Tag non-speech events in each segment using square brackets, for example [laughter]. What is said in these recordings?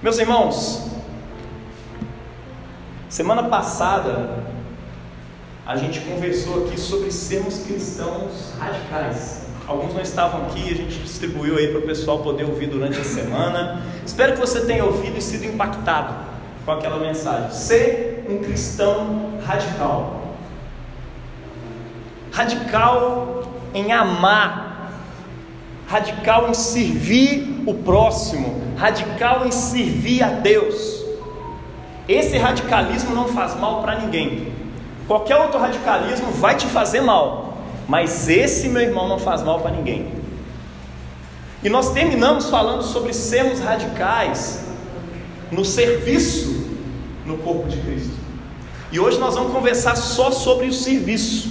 Meus irmãos, semana passada a gente conversou aqui sobre sermos cristãos radicais. Alguns não estavam aqui, a gente distribuiu aí para o pessoal poder ouvir durante a semana. Espero que você tenha ouvido e sido impactado com aquela mensagem. Ser um cristão radical. Radical em amar, radical em servir o próximo, radical em servir a Deus. Esse radicalismo não faz mal para ninguém. Qualquer outro radicalismo vai te fazer mal, mas esse, meu irmão, não faz mal para ninguém. E nós terminamos falando sobre sermos radicais no serviço no corpo de Cristo. E hoje nós vamos conversar só sobre o serviço,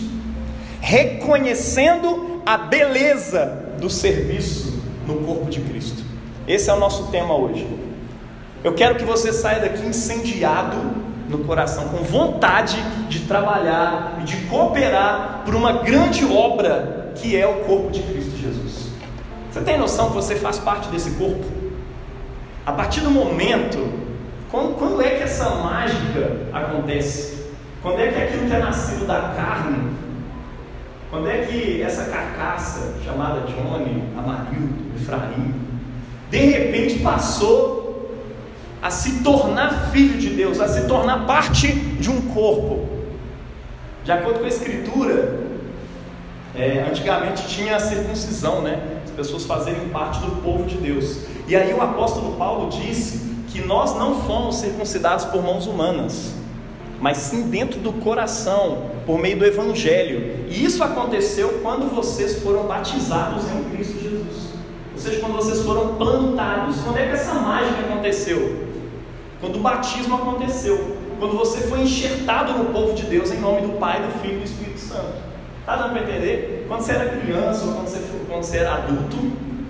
reconhecendo a beleza do serviço no corpo de Cristo. Esse é o nosso tema hoje. Eu quero que você saia daqui incendiado no coração, com vontade de trabalhar e de cooperar por uma grande obra que é o corpo de Cristo Jesus. Você tem noção que você faz parte desse corpo? A partir do momento, quando, quando é que essa mágica acontece? Quando é que aquilo que é nascido da carne, quando é que essa carcaça chamada Johnny, Amarildo, Efraim, de repente passou a se tornar filho de Deus, a se tornar parte de um corpo. De acordo com a Escritura, é, antigamente tinha a circuncisão, né? As pessoas fazerem parte do povo de Deus. E aí o apóstolo Paulo disse que nós não fomos circuncidados por mãos humanas, mas sim dentro do coração, por meio do Evangelho. E isso aconteceu quando vocês foram batizados em Cristo Jesus. Seja, quando vocês foram plantados. Quando é que essa mágica aconteceu? Quando o batismo aconteceu, quando você foi enxertado no povo de Deus em nome do Pai, do Filho e do Espírito Santo. Está dando para entender? Quando você era criança ou quando você, quando você era adulto,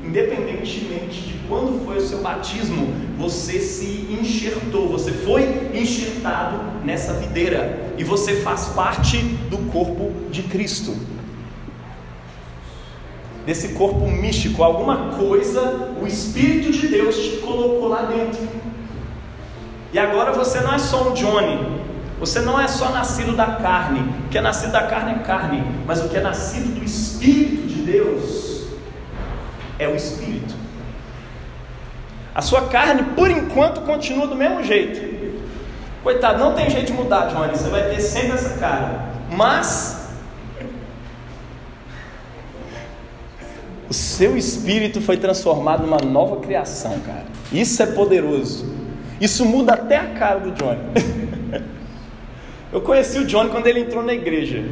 independentemente de quando foi o seu batismo, você se enxertou, você foi enxertado nessa videira e você faz parte do corpo de Cristo. Desse corpo místico, alguma coisa o Espírito de Deus te colocou lá dentro. E agora você não é só um Johnny, você não é só nascido da carne, o que é nascido da carne é carne, mas o que é nascido do Espírito de Deus é o Espírito. A sua carne, por enquanto, continua do mesmo jeito. Coitado, não tem jeito de mudar, Johnny, você vai ter sempre essa cara. Mas o seu espírito foi transformado numa nova criação, cara. Isso é poderoso. Isso muda até a cara do Johnny. [laughs] eu conheci o Johnny quando ele entrou na igreja.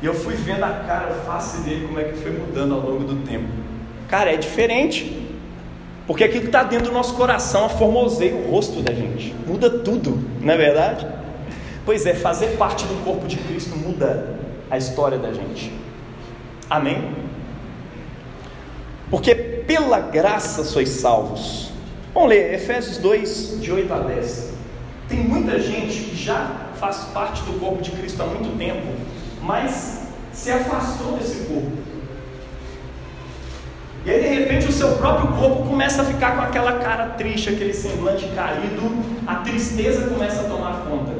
E eu fui vendo a cara, a face dele, como é que foi mudando ao longo do tempo. Cara, é diferente. Porque aquilo que está dentro do nosso coração aformoseia o rosto da gente. Muda tudo, não é verdade? Pois é, fazer parte do corpo de Cristo muda a história da gente. Amém? Porque pela graça sois salvos Vamos ler Efésios 2, de 8 a 10. Tem muita gente que já faz parte do corpo de Cristo há muito tempo, mas se afastou desse corpo. E aí, de repente, o seu próprio corpo começa a ficar com aquela cara triste, aquele semblante caído, a tristeza começa a tomar conta.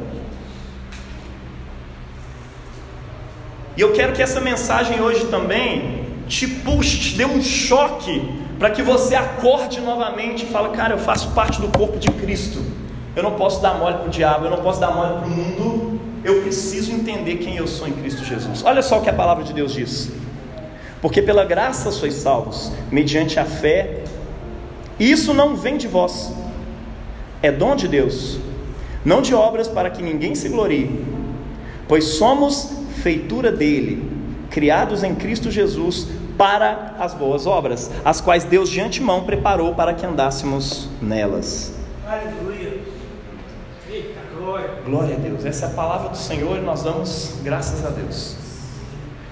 E eu quero que essa mensagem hoje também te puxe, te dê um choque para que você acorde novamente e fale, cara, eu faço parte do corpo de Cristo. Eu não posso dar mole para o diabo, eu não posso dar mole para o mundo. Eu preciso entender quem eu sou em Cristo Jesus. Olha só o que a palavra de Deus diz. Porque pela graça sois salvos, mediante a fé. Isso não vem de vós, é dom de Deus, não de obras para que ninguém se glorie, pois somos feitura dele, criados em Cristo Jesus para as boas obras, as quais Deus de antemão preparou para que andássemos nelas. Aleluia. Eita, glória. Glória a Deus. Essa é a palavra do Senhor e nós damos graças a Deus.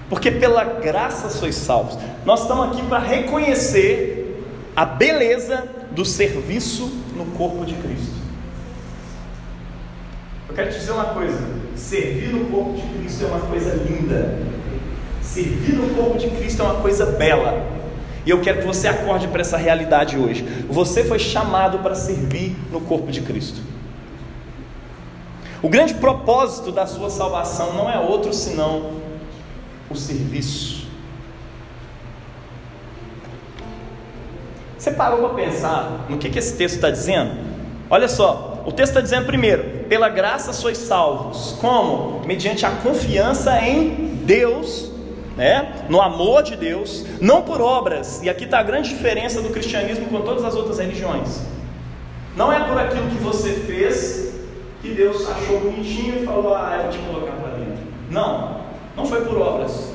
Porque pela graça sois salvos. Nós estamos aqui para reconhecer a beleza do serviço no corpo de Cristo. Eu quero te dizer uma coisa: servir no corpo de Cristo é uma coisa linda. Servir no corpo de Cristo é uma coisa bela. E eu quero que você acorde para essa realidade hoje. Você foi chamado para servir no corpo de Cristo. O grande propósito da sua salvação não é outro senão o serviço. Você parou para pensar no que, que esse texto está dizendo? Olha só, o texto está dizendo primeiro: pela graça sois salvos. Como? Mediante a confiança em Deus, né? no amor de Deus, não por obras. E aqui está a grande diferença do cristianismo com todas as outras religiões. Não é por aquilo que você fez que Deus achou bonitinho e falou: Ah, eu vou te colocar para dentro. Não, não foi por obras.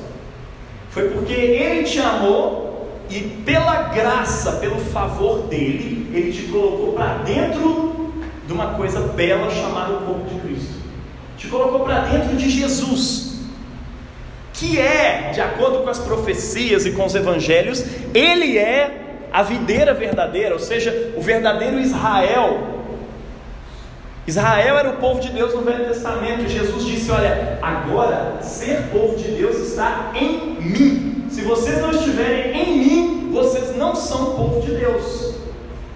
Foi porque Ele te amou e pela graça, pelo favor dele, Ele te colocou para dentro de uma coisa bela chamada o corpo de Cristo. Te colocou para dentro de Jesus, que é, de acordo com as profecias e com os evangelhos, Ele é a videira verdadeira, ou seja, o verdadeiro Israel Israel era o povo de Deus no Velho Testamento. Jesus disse: Olha, agora ser povo de Deus está em mim. Se vocês não estiverem em mim, vocês não são povo de Deus.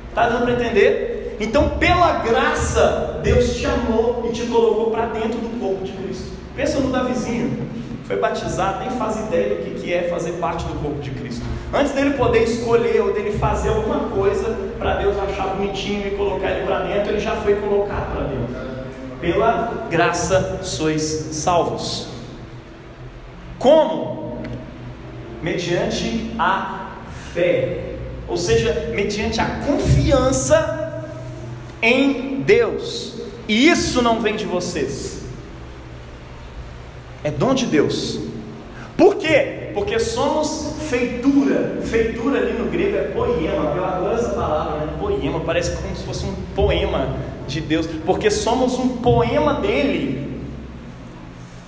Está dando para entender? Então, pela graça, Deus te amou e te colocou para dentro do corpo de Cristo. Pensa no Davizinho foi batizado, nem faz ideia do que é fazer parte do corpo de Cristo. Antes dele poder escolher ou dele fazer alguma coisa para Deus achar bonitinho e colocar ele para dentro, ele já foi colocado para dentro. Pela graça sois salvos. Como? Mediante a fé, ou seja, mediante a confiança em Deus. E isso não vem de vocês é dom de Deus. Por quê? Porque somos feitura. Feitura ali no grego é poema. Eu adoro essa palavra, né? Poema. Parece como se fosse um poema de Deus. Porque somos um poema dele.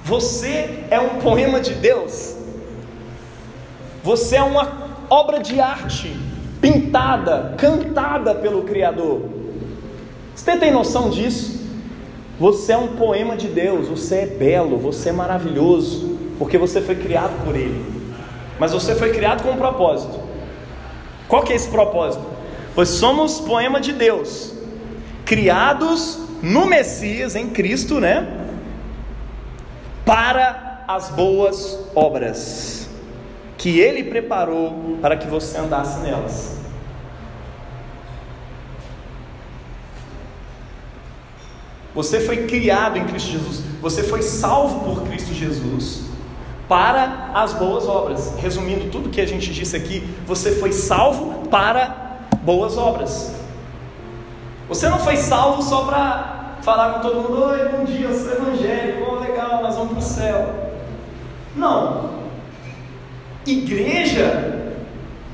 Você é um poema de Deus. Você é uma obra de arte pintada, cantada pelo Criador. Você tem noção disso? Você é um poema de Deus, você é belo, você é maravilhoso, porque você foi criado por Ele. Mas você foi criado com um propósito. Qual que é esse propósito? Pois somos poema de Deus, criados no Messias, em Cristo, né? Para as boas obras que Ele preparou para que você andasse nelas. Você foi criado em Cristo Jesus. Você foi salvo por Cristo Jesus para as boas obras. Resumindo tudo que a gente disse aqui, você foi salvo para boas obras. Você não foi salvo só para falar com todo mundo: Oi, bom dia, eu sou evangélico, oh, legal, nós vamos para o céu. Não. Igreja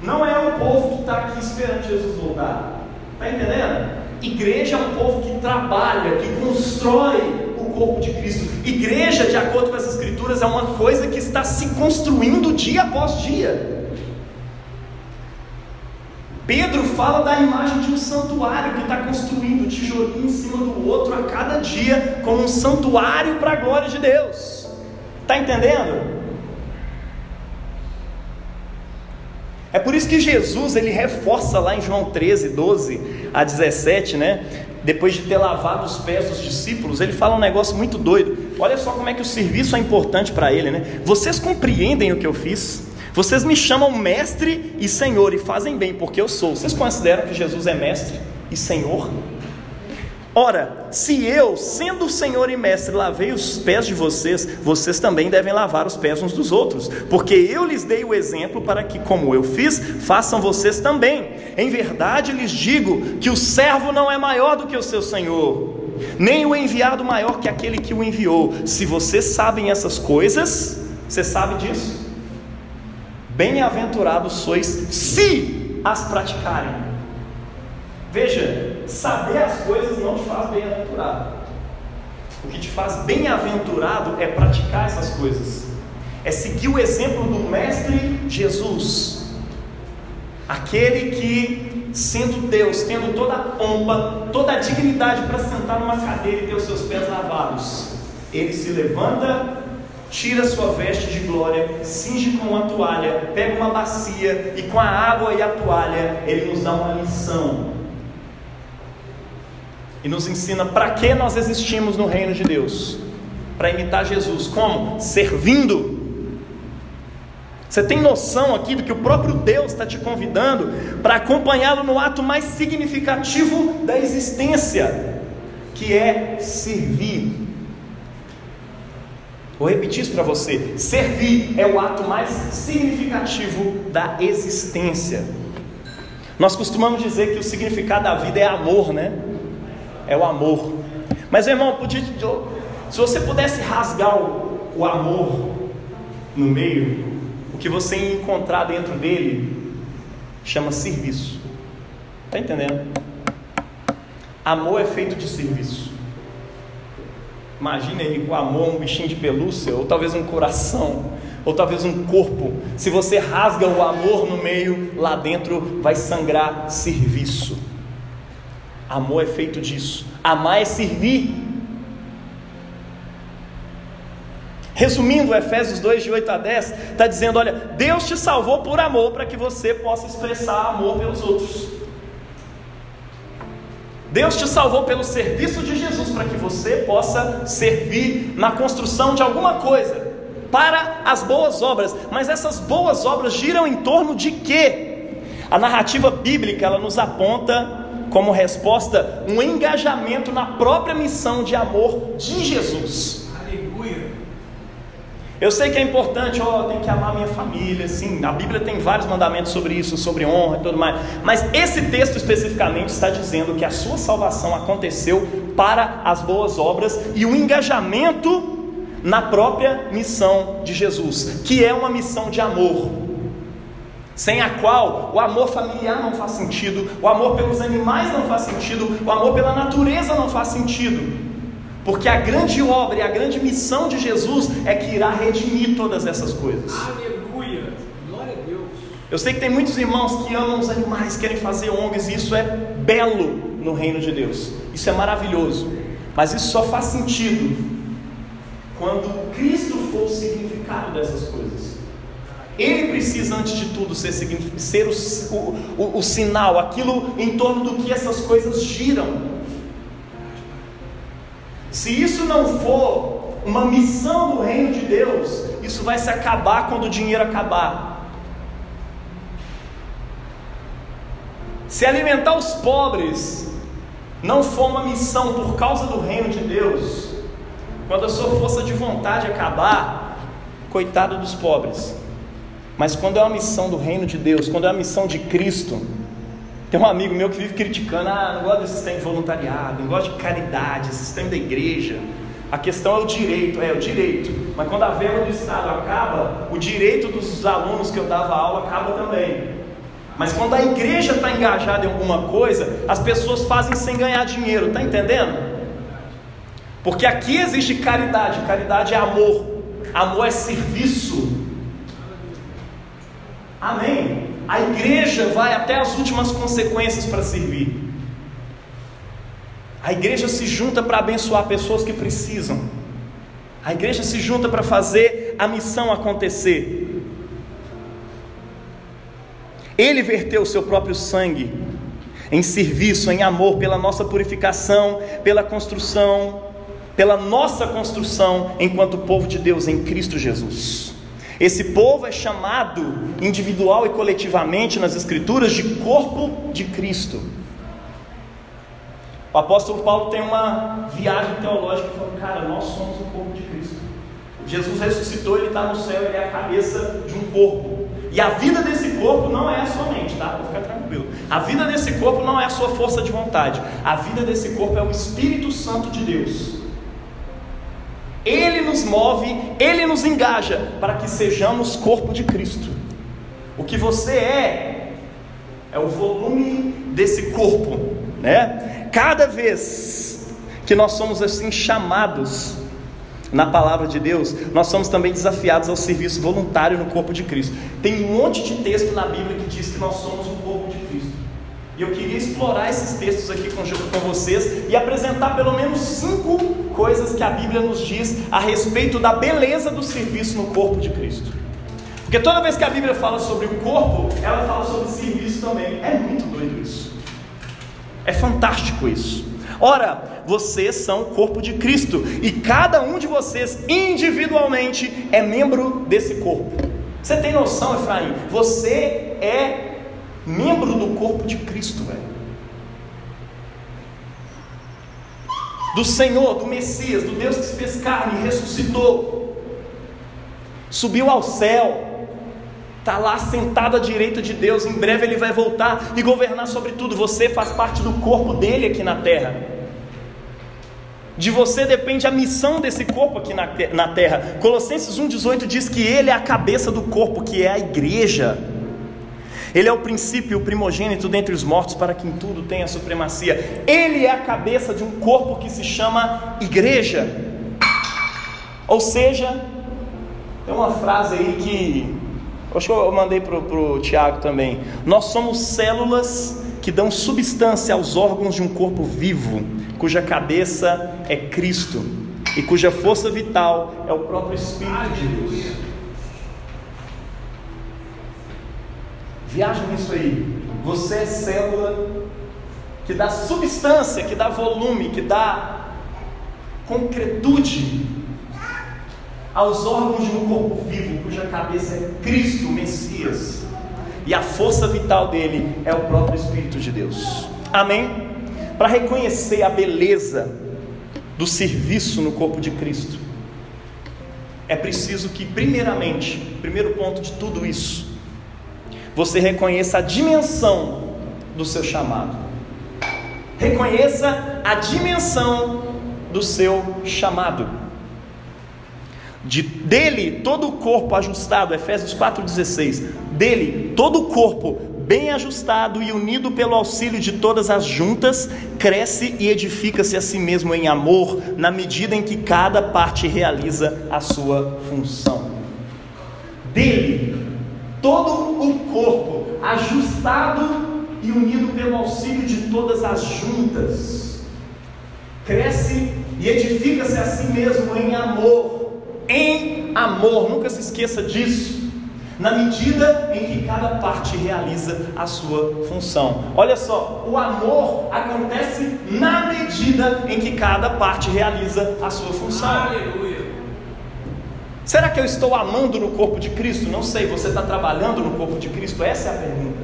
não é o povo que está aqui esperando Jesus voltar. Está entendendo? Igreja é um povo que trabalha, que constrói o corpo de Cristo. Igreja, de acordo com as Escrituras, é uma coisa que está se construindo dia após dia. Pedro fala da imagem de um santuário que está construindo tijolinho em cima do outro a cada dia, como um santuário para a glória de Deus. Está entendendo? É por isso que Jesus ele reforça lá em João 13, 12 a 17, né? Depois de ter lavado os pés dos discípulos, ele fala um negócio muito doido. Olha só como é que o serviço é importante para ele, né? Vocês compreendem o que eu fiz? Vocês me chamam mestre e senhor e fazem bem, porque eu sou. Vocês consideram que Jesus é mestre e senhor? Ora, se eu, sendo Senhor e Mestre, lavei os pés de vocês, vocês também devem lavar os pés uns dos outros, porque eu lhes dei o exemplo para que, como eu fiz, façam vocês também. Em verdade lhes digo que o servo não é maior do que o seu Senhor, nem o enviado maior que aquele que o enviou. Se vocês sabem essas coisas, você sabe disso? Bem-aventurados sois se as praticarem. Veja, saber as coisas não te faz bem-aventurado. O que te faz bem-aventurado é praticar essas coisas, é seguir o exemplo do Mestre Jesus, aquele que, sendo Deus, tendo toda a pompa, toda a dignidade para sentar numa cadeira e ter os seus pés lavados, ele se levanta tira sua veste de glória, cinge com uma toalha, pega uma bacia e com a água e a toalha ele nos dá uma lição. E nos ensina para que nós existimos no reino de Deus. Para imitar Jesus. Como? Servindo. Você tem noção aqui do que o próprio Deus está te convidando para acompanhá-lo no ato mais significativo da existência, que é servir. Vou repetir isso para você: servir é o ato mais significativo da existência. Nós costumamos dizer que o significado da vida é amor, né? É o amor. Mas, irmão, podia, se você pudesse rasgar o, o amor no meio, o que você encontrar dentro dele chama serviço. Está entendendo? Amor é feito de serviço. Imagine aí o amor um bichinho de pelúcia, ou talvez um coração, ou talvez um corpo. Se você rasga o amor no meio, lá dentro vai sangrar serviço. Amor é feito disso. Amar é servir. Resumindo, Efésios 2, de 8 a 10, está dizendo: olha, Deus te salvou por amor, para que você possa expressar amor pelos outros. Deus te salvou pelo serviço de Jesus para que você possa servir na construção de alguma coisa para as boas obras. Mas essas boas obras giram em torno de quê? A narrativa bíblica ela nos aponta como resposta um engajamento na própria missão de amor de Jesus. Eu sei que é importante, ó, oh, tem que amar minha família, sim. A Bíblia tem vários mandamentos sobre isso, sobre honra e tudo mais. Mas esse texto especificamente está dizendo que a sua salvação aconteceu para as boas obras e o engajamento na própria missão de Jesus, que é uma missão de amor. Sem a qual o amor familiar não faz sentido, o amor pelos animais não faz sentido, o amor pela natureza não faz sentido. Porque a grande obra e a grande missão de Jesus é que irá redimir todas essas coisas. Aleluia! Glória a Deus! Eu sei que tem muitos irmãos que amam os animais, querem fazer ONGs, e isso é belo no reino de Deus. Isso é maravilhoso. Mas isso só faz sentido quando Cristo for o significado dessas coisas. Ele precisa, antes de tudo, ser, ser o, o, o sinal, aquilo em torno do que essas coisas giram. Se isso não for uma missão do reino de Deus, isso vai se acabar quando o dinheiro acabar. Se alimentar os pobres não for uma missão por causa do reino de Deus, quando a sua força de vontade acabar, coitado dos pobres. Mas quando é uma missão do reino de Deus, quando é uma missão de Cristo, tem um amigo meu que vive criticando, ah, não gosta desse sistema de voluntariado, não gosta de caridade, sistema da igreja. A questão é o direito, é o direito. Mas quando a verba do Estado acaba, o direito dos alunos que eu dava aula acaba também. Mas quando a igreja está engajada em alguma coisa, as pessoas fazem sem ganhar dinheiro, está entendendo? Porque aqui existe caridade, caridade é amor, amor é serviço. Amém? A igreja vai até as últimas consequências para servir. A igreja se junta para abençoar pessoas que precisam. A igreja se junta para fazer a missão acontecer. Ele verteu o seu próprio sangue em serviço, em amor, pela nossa purificação, pela construção, pela nossa construção enquanto povo de Deus em Cristo Jesus. Esse povo é chamado individual e coletivamente nas Escrituras de corpo de Cristo. O apóstolo Paulo tem uma viagem teológica falando: cara, nós somos o corpo de Cristo. Jesus ressuscitou, ele está no céu, ele é a cabeça de um corpo. E a vida desse corpo não é a sua mente, tá? Para ficar tranquilo. A vida desse corpo não é a sua força de vontade. A vida desse corpo é o Espírito Santo de Deus. Ele nos move, Ele nos engaja para que sejamos corpo de Cristo. O que você é, é o volume desse corpo, né? Cada vez que nós somos assim chamados na palavra de Deus, nós somos também desafiados ao serviço voluntário no corpo de Cristo. Tem um monte de texto na Bíblia que diz que nós somos o corpo de Cristo. E eu queria explorar esses textos aqui com, com vocês e apresentar pelo menos cinco coisas que a Bíblia nos diz a respeito da beleza do serviço no corpo de Cristo. Porque toda vez que a Bíblia fala sobre o corpo, ela fala sobre serviço também. É muito doido isso. É fantástico isso. Ora, vocês são o corpo de Cristo e cada um de vocês individualmente é membro desse corpo. Você tem noção, Efraim? Você é membro do corpo de Cristo, velho. Do Senhor, do Messias, do Deus que se fez carne ressuscitou, subiu ao céu, está lá sentado à direita de Deus. Em breve ele vai voltar e governar sobre tudo. Você faz parte do corpo dele aqui na terra. De você depende a missão desse corpo aqui na, na terra. Colossenses 1,18 diz que ele é a cabeça do corpo, que é a igreja. Ele é o princípio, o primogênito dentre os mortos, para que em tudo tenha supremacia. Ele é a cabeça de um corpo que se chama igreja. Ou seja, tem uma frase aí que acho que eu mandei para o Tiago também. Nós somos células que dão substância aos órgãos de um corpo vivo, cuja cabeça é Cristo e cuja força vital é o próprio Espírito de Deus. Viaja nisso aí. Você é célula que dá substância, que dá volume, que dá concretude aos órgãos de um corpo vivo, cuja cabeça é Cristo, Messias, e a força vital dele é o próprio Espírito de Deus. Amém? Para reconhecer a beleza do serviço no corpo de Cristo, é preciso que, primeiramente, primeiro ponto de tudo isso, você reconheça a dimensão do seu chamado. Reconheça a dimensão do seu chamado. De, dele todo o corpo ajustado, Efésios 4,16. Dele todo o corpo bem ajustado e unido pelo auxílio de todas as juntas, cresce e edifica-se a si mesmo em amor, na medida em que cada parte realiza a sua função. Dele, todo o corpo ajustado e unido pelo auxílio de todas as juntas, cresce e edifica-se a si mesmo em amor em amor, nunca se esqueça disso. Na medida em que cada parte realiza a sua função. Olha só, o amor acontece na medida em que cada parte realiza a sua função. Aleluia. Será que eu estou amando no corpo de Cristo? Não sei, você está trabalhando no corpo de Cristo? Essa é a pergunta.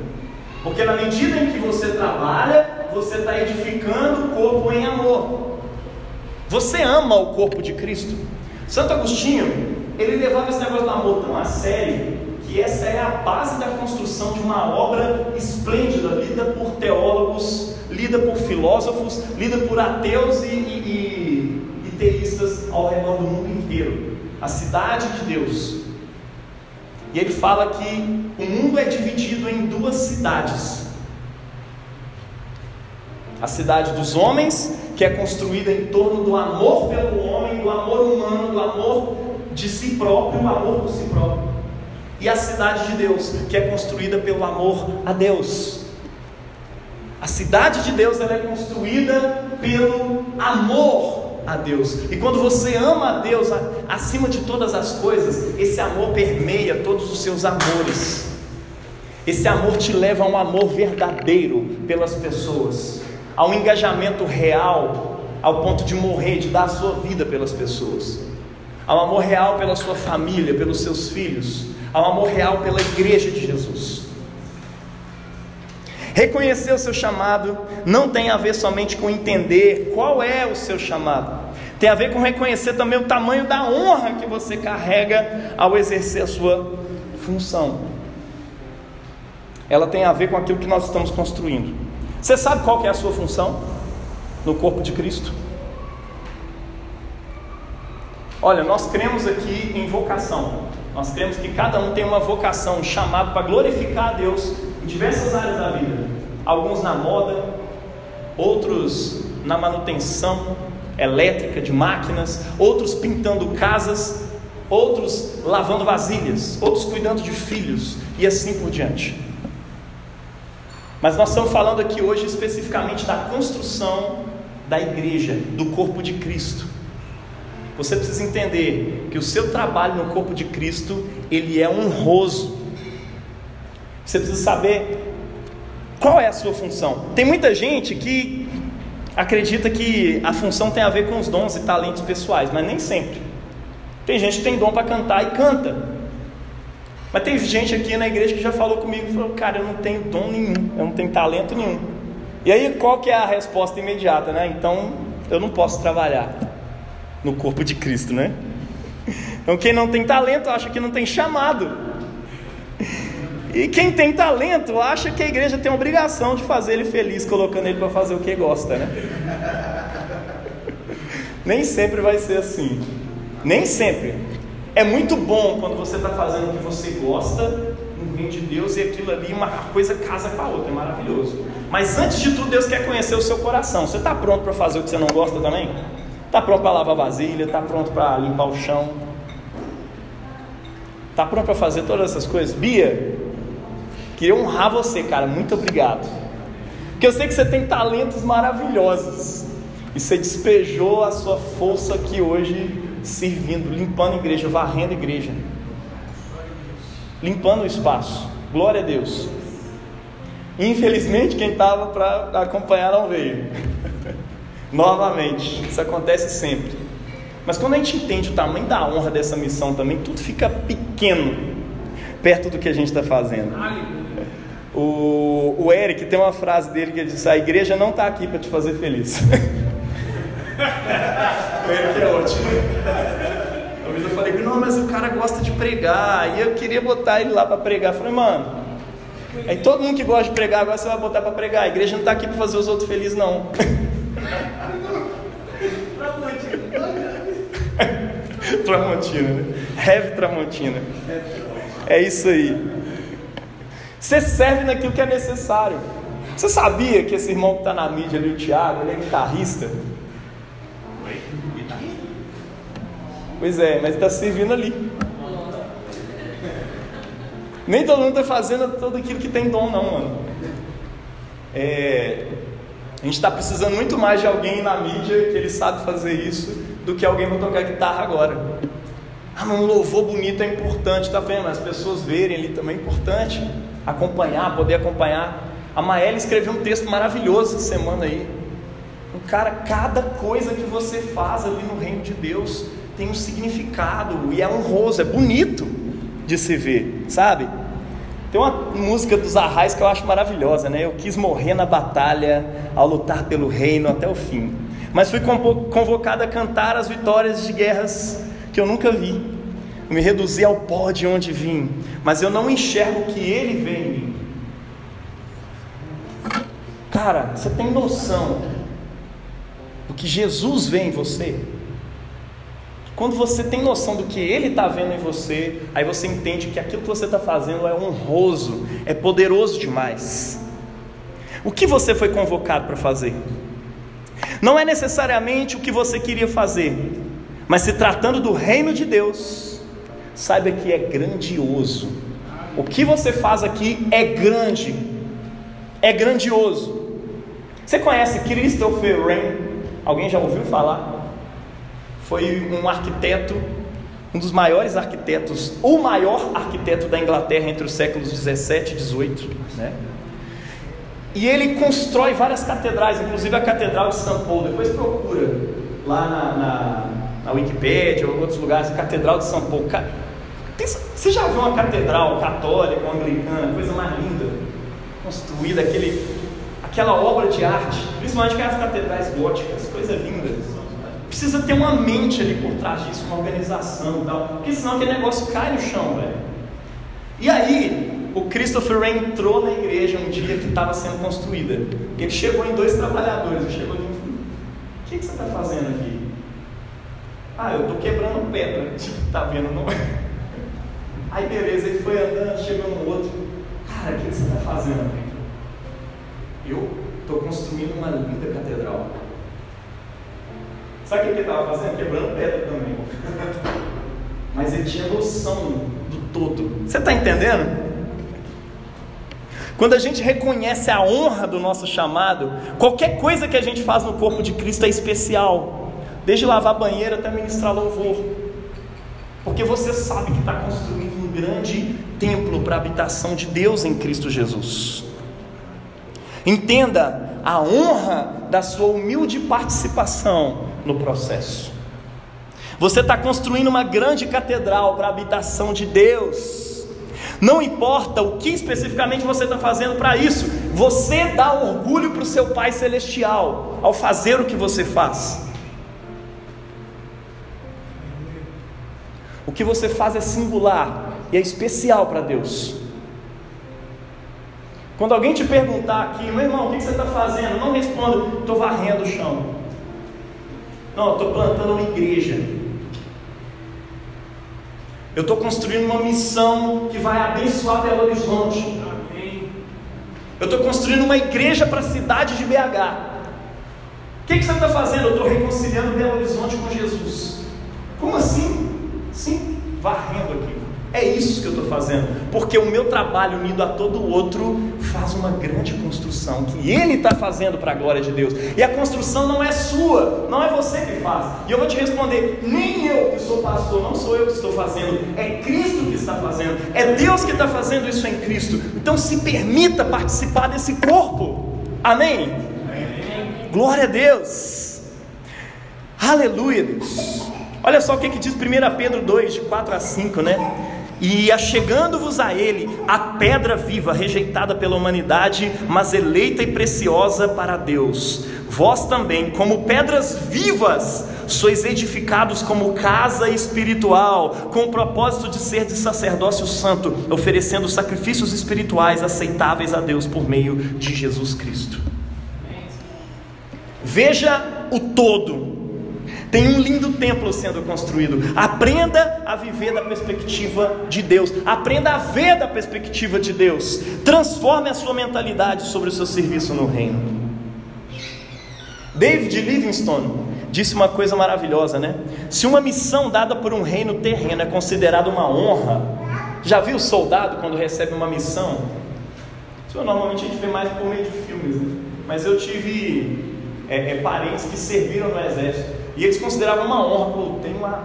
Porque na medida em que você trabalha, você está edificando o corpo em amor. Você ama o corpo de Cristo? Santo Agostinho, ele levava esse negócio do amor tão a sério que essa é a base da construção de uma obra esplêndida, lida por teólogos, lida por filósofos, lida por ateus e, e, e teístas ao redor do mundo inteiro. A cidade de Deus. E ele fala que o mundo é dividido em duas cidades. A cidade dos homens que é construída em torno do amor pelo homem, do amor humano, do amor de si próprio, o amor por si próprio. E a cidade de Deus, que é construída pelo amor a Deus. A cidade de Deus ela é construída pelo amor a Deus. E quando você ama a Deus acima de todas as coisas, esse amor permeia todos os seus amores. Esse amor te leva a um amor verdadeiro pelas pessoas a um engajamento real, ao ponto de morrer, de dar a sua vida pelas pessoas, ao amor real pela sua família, pelos seus filhos, ao amor real pela igreja de Jesus. Reconhecer o seu chamado não tem a ver somente com entender qual é o seu chamado, tem a ver com reconhecer também o tamanho da honra que você carrega ao exercer a sua função. Ela tem a ver com aquilo que nós estamos construindo. Você sabe qual é a sua função no corpo de Cristo? Olha, nós cremos aqui em vocação. Nós cremos que cada um tem uma vocação, um chamado para glorificar a Deus em diversas áreas da vida. Alguns na moda, outros na manutenção elétrica de máquinas, outros pintando casas, outros lavando vasilhas, outros cuidando de filhos e assim por diante. Mas nós estamos falando aqui hoje especificamente da construção da igreja, do corpo de Cristo. Você precisa entender que o seu trabalho no corpo de Cristo, ele é honroso. Você precisa saber qual é a sua função. Tem muita gente que acredita que a função tem a ver com os dons e talentos pessoais, mas nem sempre. Tem gente que tem dom para cantar e canta. Mas tem gente aqui na igreja que já falou comigo, falou, cara, eu não tenho dom nenhum, eu não tenho talento nenhum. E aí qual que é a resposta imediata, né? Então eu não posso trabalhar no corpo de Cristo, né? [laughs] Então quem não tem talento acha que não tem chamado. E quem tem talento acha que a igreja tem a obrigação de fazer ele feliz, colocando ele para fazer o que gosta, né? Nem sempre vai ser assim. Nem sempre. É muito bom quando você está fazendo o que você gosta no reino de Deus e aquilo ali, uma coisa casa com a outra, é maravilhoso. Mas antes de tudo, Deus quer conhecer o seu coração. Você está pronto para fazer o que você não gosta também? Está pronto para lavar vasilha? Está pronto para limpar o chão? Está pronto para fazer todas essas coisas? Bia, queria honrar você, cara. Muito obrigado. Porque eu sei que você tem talentos maravilhosos. E você despejou a sua força aqui hoje servindo, limpando a igreja, varrendo a igreja, limpando o espaço. Glória a Deus. Infelizmente, quem estava para acompanhar não veio. [laughs] Novamente, isso acontece sempre. Mas quando a gente entende o tamanho da honra dessa missão também, tudo fica pequeno perto do que a gente está fazendo. O, o Eric tem uma frase dele que diz: A igreja não está aqui para te fazer feliz. [laughs] Ele é ótimo. Eu falei, não, mas o cara gosta de pregar. E eu queria botar ele lá para pregar. Eu falei, mano, aí todo mundo que gosta de pregar, agora você vai botar para pregar. A igreja não está aqui para fazer os outros felizes, não. [laughs] Tramontina, né? Heavy Tramontina. É isso aí. Você serve naquilo que é necessário. Você sabia que esse irmão que está na mídia ali, o Thiago, ele é guitarrista? Pois é, mas está servindo ali. Nem todo mundo está fazendo tudo aquilo que tem dom, não, mano. É, a gente está precisando muito mais de alguém na mídia que ele sabe fazer isso do que alguém para tocar guitarra agora. Ah, um louvor bonito é importante, tá vendo? As pessoas verem ali também é importante. Acompanhar, poder acompanhar. A Maela escreveu um texto maravilhoso essa semana aí. Um cara, cada coisa que você faz ali no reino de Deus, tem um significado e é honroso, é bonito de se ver, sabe? Tem uma música dos Arrais que eu acho maravilhosa, né? Eu quis morrer na batalha ao lutar pelo reino até o fim, mas fui convocado a cantar as vitórias de guerras que eu nunca vi. Eu me reduzi ao pó de onde vim, mas eu não enxergo que Ele vem em mim. Cara, você tem noção do que Jesus vê em você? Quando você tem noção do que Ele está vendo em você, aí você entende que aquilo que você está fazendo é honroso, é poderoso demais. O que você foi convocado para fazer? Não é necessariamente o que você queria fazer, mas se tratando do reino de Deus, saiba que é grandioso. O que você faz aqui é grande, é grandioso. Você conhece Christopher Wren? Alguém já ouviu falar? foi um arquiteto, um dos maiores arquitetos, o maior arquiteto da Inglaterra entre os séculos 17 e 18, né? E ele constrói várias catedrais, inclusive a Catedral de São Paulo. Depois procura lá na, na, na Wikipédia ou em outros lugares, Catedral de São Paulo. Você já viu uma catedral católica ou anglicana, coisa mais linda, construída, aquele, aquela obra de arte, principalmente aquelas catedrais góticas, coisa linda. Precisa ter uma mente ali por trás disso, uma organização e tal, porque senão aquele negócio cai no chão, velho. E aí, o Christopher Wren entrou na igreja um dia que estava sendo construída. Ele chegou em dois trabalhadores, ele chegou e falou: O que, que você está fazendo aqui? Ah, eu estou quebrando pedra. [laughs] Tá vendo? Não? Aí beleza, ele foi andando, chegou no outro. Cara, o que, você está fazendo? Eu estou construindo uma linda catedral. Sabe o que ele estava fazendo? Quebrando pedra também. [laughs] Mas ele tinha noção do todo. Você está entendendo? Quando a gente reconhece a honra do nosso chamado, qualquer coisa que a gente faz no corpo de Cristo é especial, desde lavar banheiro até ministrar louvor, porque você sabe que está construindo grande templo para a habitação de Deus em Cristo Jesus. Entenda a honra da sua humilde participação no processo. Você está construindo uma grande catedral para a habitação de Deus. Não importa o que especificamente você está fazendo para isso, você dá orgulho para o seu Pai Celestial ao fazer o que você faz. O que você faz é singular e é especial para Deus. Quando alguém te perguntar aqui, meu irmão, o que você está fazendo? Não responda, estou varrendo o chão. Não, estou plantando uma igreja. Eu estou construindo uma missão que vai abençoar Belo Horizonte. Eu estou construindo uma igreja para a cidade de BH. O que, que você está fazendo? Eu estou reconciliando Belo Horizonte com Jesus. Como assim? Sim, varrendo aqui. É isso que eu estou fazendo, porque o meu trabalho unido a todo o outro faz uma grande construção que Ele está fazendo para a glória de Deus. E a construção não é sua, não é você que faz. E eu vou te responder: nem eu que sou pastor, não sou eu que estou fazendo, é Cristo que está fazendo, é Deus que está fazendo isso em Cristo. Então se permita participar desse corpo. Amém? Glória a Deus. Aleluia, Deus. Olha só o que, que diz 1 Pedro 2, de 4 a 5, né? E achegando-vos a ele, a pedra viva, rejeitada pela humanidade, mas eleita e preciosa para Deus. Vós também, como pedras vivas, sois edificados como casa espiritual, com o propósito de ser de sacerdócio santo, oferecendo sacrifícios espirituais aceitáveis a Deus por meio de Jesus Cristo. Veja o todo tem um lindo templo sendo construído. Aprenda a viver da perspectiva de Deus. Aprenda a ver da perspectiva de Deus. Transforme a sua mentalidade sobre o seu serviço no reino. David Livingstone disse uma coisa maravilhosa, né? Se uma missão dada por um reino terreno é considerada uma honra, já viu o soldado quando recebe uma missão? Normalmente a gente vê mais por meio de filmes, né? Mas eu tive é, é, parentes que serviram no exército. E eles consideravam uma honra, pô, tem uma,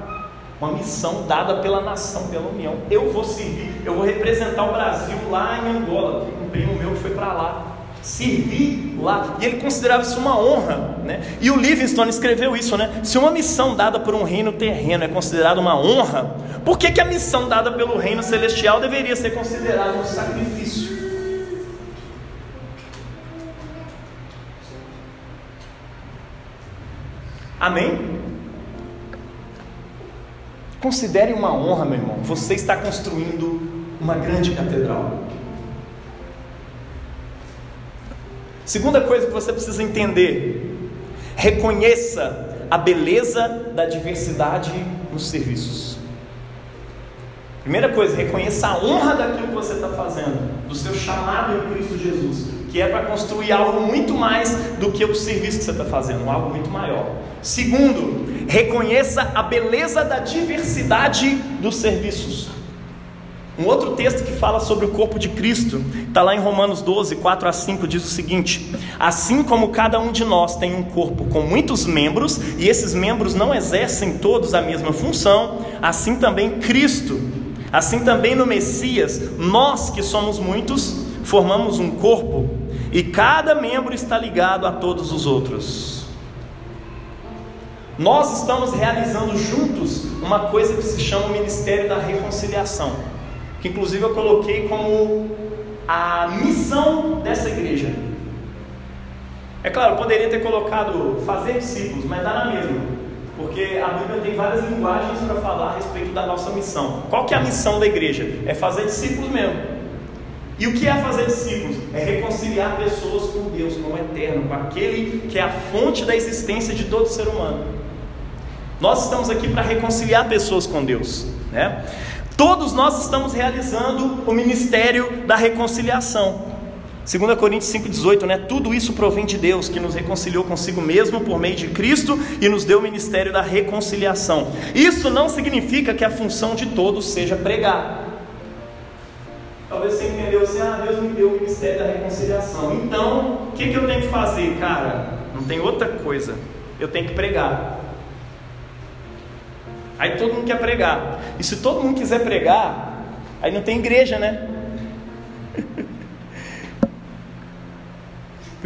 uma missão dada pela nação, pela União. Eu vou servir, eu vou representar o Brasil lá em Angola. Tem um primo meu que foi para lá. Servir lá, e ele considerava isso uma honra, né? E o Livingstone escreveu isso, né? Se uma missão dada por um reino terreno é considerada uma honra, por que, que a missão dada pelo reino celestial deveria ser considerada um sacrifício? Amém? Considere uma honra, meu irmão. Você está construindo uma grande catedral. Segunda coisa que você precisa entender: reconheça a beleza da diversidade nos serviços. Primeira coisa, reconheça a honra daquilo que você está fazendo, do seu chamado em Cristo Jesus que é para construir algo muito mais do que o serviço que você está fazendo, algo muito maior. Segundo, reconheça a beleza da diversidade dos serviços. Um outro texto que fala sobre o corpo de Cristo, está lá em Romanos 12, 4 a 5, diz o seguinte: Assim como cada um de nós tem um corpo com muitos membros, e esses membros não exercem todos a mesma função, assim também Cristo, assim também no Messias, nós que somos muitos, formamos um corpo e cada membro está ligado a todos os outros. Nós estamos realizando juntos uma coisa que se chama o Ministério da Reconciliação, que inclusive eu coloquei como a missão dessa igreja. É claro, poderia ter colocado fazer discípulos, mas dá na mesma, porque a Bíblia tem várias linguagens para falar a respeito da nossa missão. Qual que é a missão da igreja? É fazer discípulos mesmo. E o que é fazer discípulos? É reconciliar pessoas com Deus, com o eterno, com aquele que é a fonte da existência de todo ser humano. Nós estamos aqui para reconciliar pessoas com Deus, né? Todos nós estamos realizando o ministério da reconciliação. 2 Coríntios 5,18, né? Tudo isso provém de Deus, que nos reconciliou consigo mesmo por meio de Cristo e nos deu o ministério da reconciliação. Isso não significa que a função de todos seja pregar. Talvez você entendeu assim, ah, Deus me deu o ministério da reconciliação. Então, o que, que eu tenho que fazer? Cara, não tem outra coisa. Eu tenho que pregar. Aí todo mundo quer pregar. E se todo mundo quiser pregar, aí não tem igreja, né? [laughs]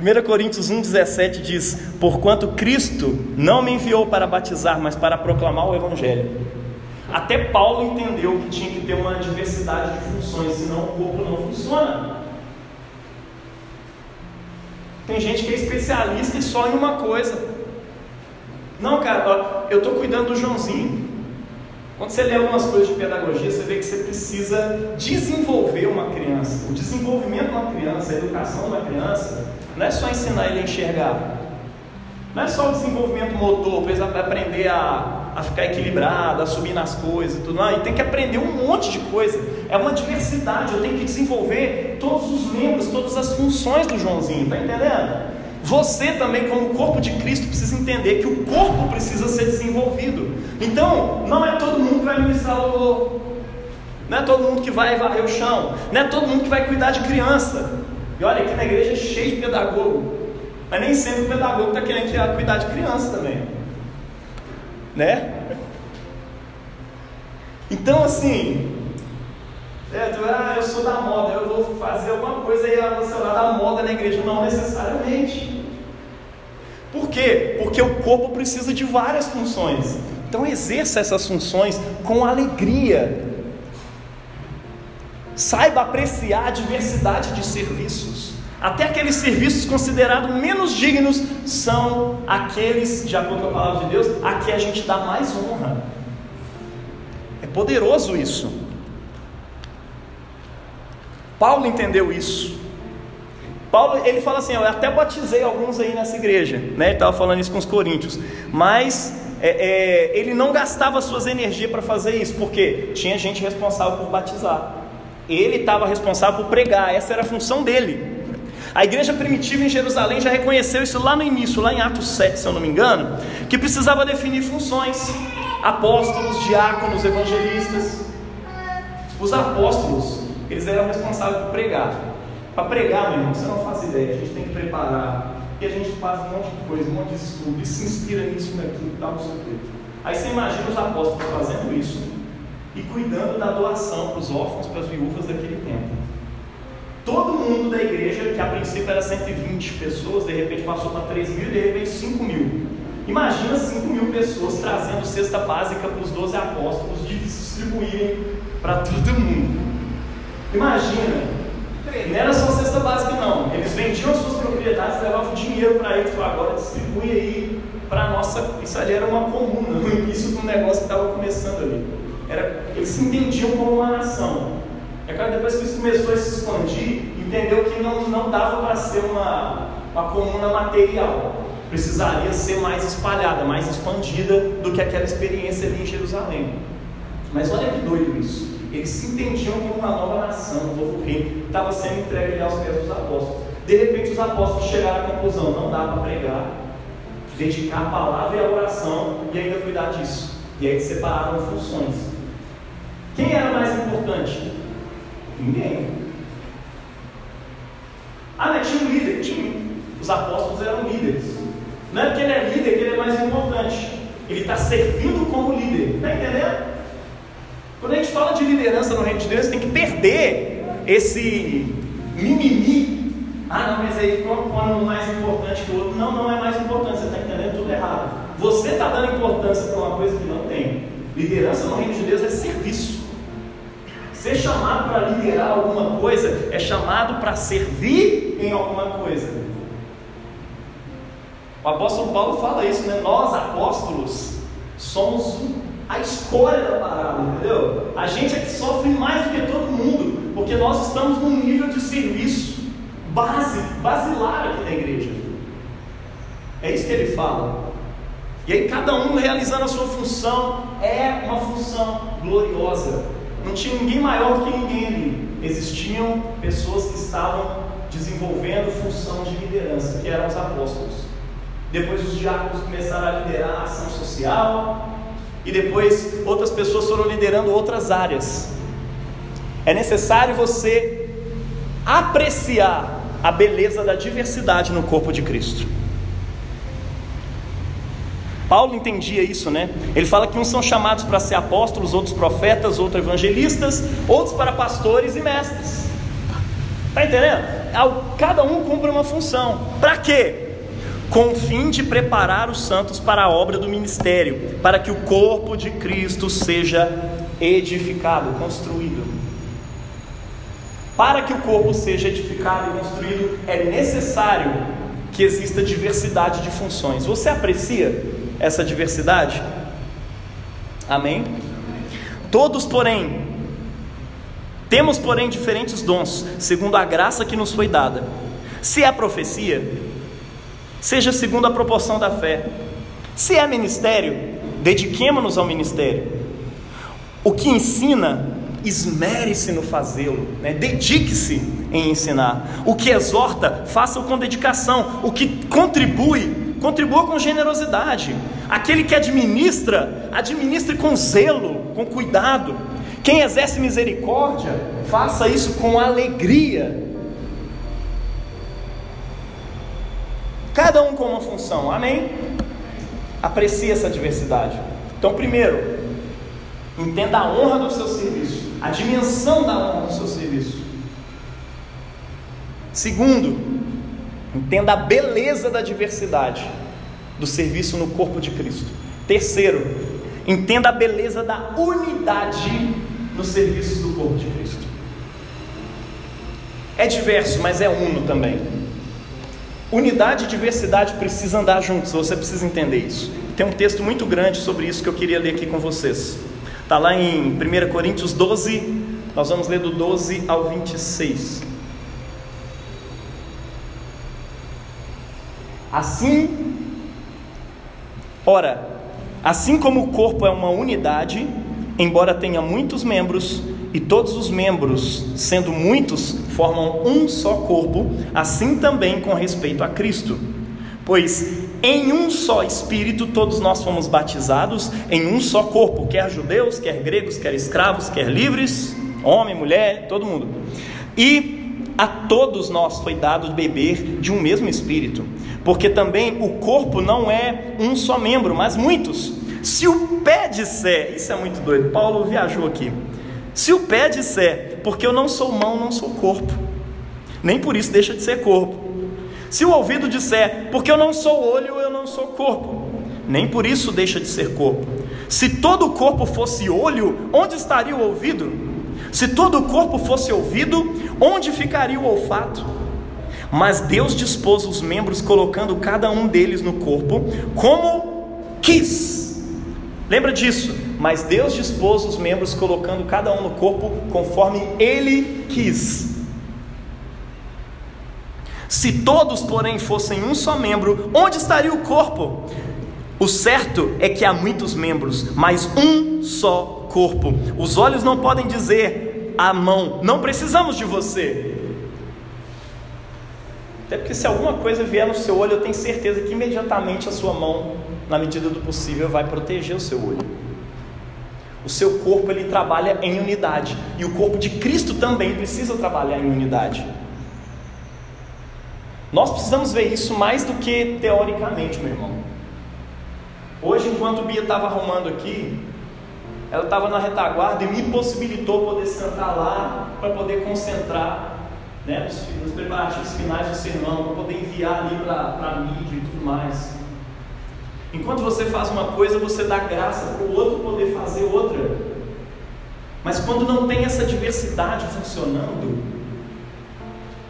1 Coríntios 1,17 diz: Porquanto Cristo não me enviou para batizar, mas para proclamar o Evangelho. Até Paulo entendeu que tinha que ter uma diversidade de funções, senão o corpo não funciona. Tem gente que é especialista só em uma coisa. Não, cara, eu estou cuidando do Joãozinho. Quando você lê algumas coisas de pedagogia, você vê que você precisa desenvolver uma criança. O desenvolvimento de uma criança, a educação de uma criança, não é só ensinar ele a enxergar. Não é só o desenvolvimento motor, ele aprender a, a ficar equilibrado, a subir nas coisas e tudo. Não, tem que aprender um monte de coisa. É uma diversidade, eu tenho que desenvolver todos os membros, todas as funções do Joãozinho, tá entendendo? Você também, como corpo de Cristo, precisa entender que o corpo precisa ser desenvolvido. Então, não é todo mundo que vai ministrar louvor, não é todo mundo que vai varrer o chão, não é todo mundo que vai cuidar de criança. E olha, aqui na igreja é cheio de pedagogo, mas nem sempre o pedagogo está querendo cuidar de criança também, né? Então, assim, é, tu, ah, eu sou da moda, eu vou fazer alguma coisa e lá da moda na igreja. Não necessariamente. Por quê? Porque o corpo precisa de várias funções. Então exerça essas funções com alegria. Saiba apreciar a diversidade de serviços. Até aqueles serviços considerados menos dignos são aqueles, de acordo com a palavra de Deus, a que a gente dá mais honra. É poderoso isso. Paulo entendeu isso. Paulo, ele fala assim, eu até batizei alguns aí nessa igreja, né? Ele estava falando isso com os coríntios, mas é, é, ele não gastava suas energias para fazer isso, porque tinha gente responsável por batizar. Ele estava responsável por pregar, essa era a função dele. A igreja primitiva em Jerusalém já reconheceu isso lá no início, lá em Atos 7, se eu não me engano, que precisava definir funções: apóstolos, diáconos, evangelistas. Os apóstolos eles eram responsáveis por pregar. Para pregar, meu irmão, você não faz ideia, a gente tem que preparar. E a gente faz um monte de coisa, um monte de estudo, e se inspira nisso, naquilo, tal, não sei o. Aí você imagina os apóstolos fazendo isso e cuidando da doação para os órfãos, para as viúvas daquele tempo. Todo mundo da igreja, que a princípio era 120 pessoas, de repente passou para 3 mil e de repente 5 mil. Imagina 5 mil pessoas trazendo cesta básica para os 12 apóstolos distribuírem para todo mundo. Imagina, não era só cesta básica não, eles vendiam as suas propriedades, levavam dinheiro para eles, falaram, agora distribui aí para nossa, isso ali era uma comuna, início do negócio que estava começando ali. Era, eles se entendiam como uma nação. É claro, depois que isso começou a se expandir, entendeu que não, não dava para ser uma, uma comuna material. Precisaria ser mais espalhada, mais expandida do que aquela experiência ali em Jerusalém. Mas olha que doido isso. Eles se entendiam como uma nova nação, um novo reino, estava sendo entregue aos pés dos apóstolos. De repente, os apóstolos chegaram à conclusão: não dá para pregar, dedicar a palavra e a oração e ainda cuidar disso. E aí separaram funções. Quem era mais importante? Ninguém. Ah, mas tinha um líder? Tinha. Os apóstolos eram líderes. Não é porque ele é líder que ele é mais importante. Ele está servindo como líder. Está entendendo? Quando a gente fala de liderança no reino de Deus, tem que perder esse mimimi. Ah, não, mas aí ficou um mais importante que o outro. Não, não é mais importante, você está entendendo tudo errado. Você está dando importância para uma coisa que não tem. Liderança no reino de Deus é serviço. Ser chamado para liderar alguma coisa é chamado para servir em alguma coisa. O apóstolo Paulo fala isso, né? Nós, apóstolos, somos a escolha da parada, entendeu? A gente é que sofre mais do que todo mundo, porque nós estamos num nível de serviço base, basilar aqui na igreja. É isso que ele fala. E aí cada um realizando a sua função é uma função gloriosa. Não tinha ninguém maior que ninguém ali. Existiam pessoas que estavam desenvolvendo função de liderança, que eram os apóstolos. Depois os diáconos começaram a liderar a ação social, e depois outras pessoas foram liderando outras áreas. É necessário você apreciar a beleza da diversidade no corpo de Cristo. Paulo entendia isso, né? Ele fala que uns são chamados para ser apóstolos, outros profetas, outros evangelistas, outros para pastores e mestres. Tá entendendo? Cada um cumpre uma função. Para quê? Com o fim de preparar os santos para a obra do ministério, para que o corpo de Cristo seja edificado, construído. Para que o corpo seja edificado e construído, é necessário que exista diversidade de funções. Você aprecia essa diversidade? Amém? Todos, porém, temos, porém, diferentes dons, segundo a graça que nos foi dada. Se é profecia, seja segundo a proporção da fé. Se é ministério, dediquemo-nos ao ministério. O que ensina, esmere-se no fazê-lo, né? dedique-se em ensinar. O que exorta, faça-o com dedicação. O que contribui, contribua com generosidade. Aquele que administra, administre com zelo, com cuidado. Quem exerce misericórdia, faça isso com alegria. Cada um com uma função, amém? Aprecie essa diversidade. Então, primeiro, entenda a honra do seu serviço, a dimensão da honra do seu serviço. Segundo, entenda a beleza da diversidade do serviço no corpo de Cristo. Terceiro, entenda a beleza da unidade nos serviços do corpo de Cristo. É diverso, mas é uno também. Unidade e diversidade precisam andar juntos, você precisa entender isso. Tem um texto muito grande sobre isso que eu queria ler aqui com vocês. Está lá em 1 Coríntios 12, nós vamos ler do 12 ao 26. Assim, ora, assim como o corpo é uma unidade, embora tenha muitos membros, e todos os membros, sendo muitos, formam um só corpo, assim também com respeito a Cristo. Pois em um só Espírito todos nós fomos batizados, em um só corpo, quer judeus, quer gregos, quer escravos, quer livres, homem, mulher, todo mundo. E a todos nós foi dado beber de um mesmo Espírito, porque também o corpo não é um só membro, mas muitos. Se o pé disser, isso é muito doido, Paulo viajou aqui. Se o pé disser, porque eu não sou mão, não sou corpo, nem por isso deixa de ser corpo. Se o ouvido disser, porque eu não sou olho, eu não sou corpo, nem por isso deixa de ser corpo. Se todo o corpo fosse olho, onde estaria o ouvido? Se todo o corpo fosse ouvido, onde ficaria o olfato? Mas Deus dispôs os membros, colocando cada um deles no corpo, como quis Lembra disso? Mas Deus dispôs os membros, colocando cada um no corpo conforme Ele quis. Se todos, porém, fossem um só membro, onde estaria o corpo? O certo é que há muitos membros, mas um só corpo. Os olhos não podem dizer à mão: não precisamos de você. Até porque se alguma coisa vier no seu olho, eu tenho certeza que imediatamente a sua mão na medida do possível, vai proteger o seu olho. O seu corpo ele trabalha em unidade e o corpo de Cristo também precisa trabalhar em unidade. Nós precisamos ver isso mais do que teoricamente, meu irmão. Hoje, enquanto Bia estava arrumando aqui, ela estava na retaguarda e me possibilitou poder sentar lá para poder concentrar né, nos, preparativos finais do sermão, para poder enviar ali para a mídia e tudo mais. Enquanto você faz uma coisa, você dá graça para o outro poder fazer outra. Mas quando não tem essa diversidade funcionando,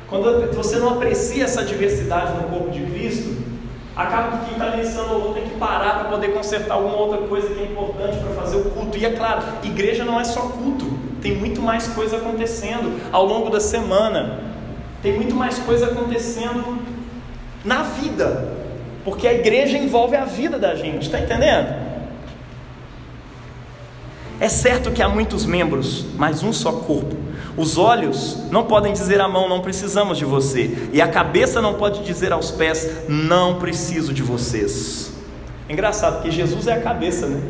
quando você não aprecia essa diversidade no corpo de Cristo, acaba que quem está ministrando louvor tem que parar para poder consertar alguma outra coisa que é importante para fazer o culto. E é claro, igreja não é só culto, tem muito mais coisa acontecendo ao longo da semana, tem muito mais coisa acontecendo na vida. Porque a igreja envolve a vida da gente, está entendendo? É certo que há muitos membros, mas um só corpo. Os olhos não podem dizer à mão, não precisamos de você. E a cabeça não pode dizer aos pés, não preciso de vocês. Engraçado, porque Jesus é a cabeça, né?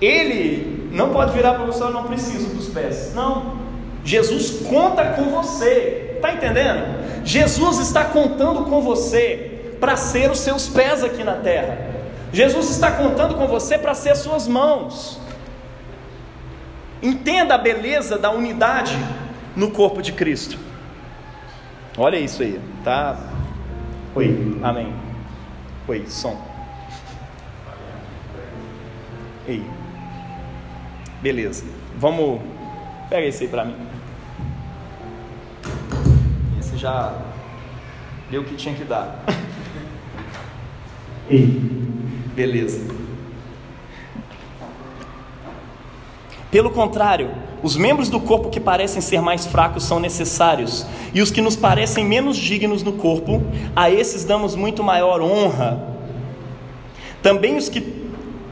Ele não pode virar para você, eu não preciso dos pés. Não. Jesus conta com você. Está entendendo? Jesus está contando com você para ser os seus pés aqui na terra. Jesus está contando com você para ser as suas mãos. Entenda a beleza da unidade no corpo de Cristo. Olha isso aí, tá? Oi, amém. Oi, som. Ei. Beleza. Vamos. Pega esse aí para mim. Esse já deu o que tinha que dar. [laughs] Ei. Beleza. Pelo contrário, os membros do corpo que parecem ser mais fracos são necessários, e os que nos parecem menos dignos no corpo, a esses damos muito maior honra. Também os que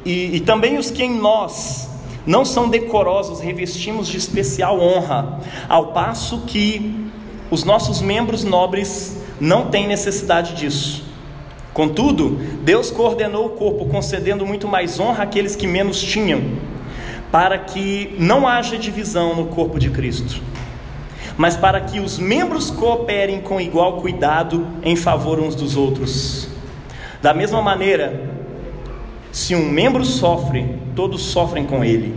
e, e também os que em nós não são decorosos revestimos de especial honra, ao passo que os nossos membros nobres não têm necessidade disso. Contudo, Deus coordenou o corpo, concedendo muito mais honra àqueles que menos tinham para que não haja divisão no corpo de Cristo, mas para que os membros cooperem com igual cuidado em favor uns dos outros. Da mesma maneira, se um membro sofre, todos sofrem com ele.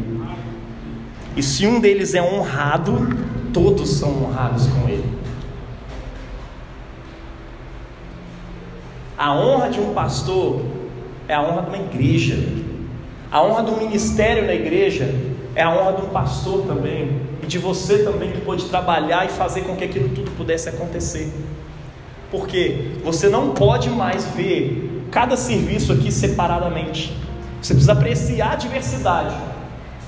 E se um deles é honrado, todos são honrados com ele. A honra de um pastor é a honra de uma igreja. A honra do ministério na igreja é a honra de um pastor também e de você também que pôde trabalhar e fazer com que aquilo tudo pudesse acontecer. Porque você não pode mais ver cada serviço aqui separadamente. Você precisa apreciar a diversidade,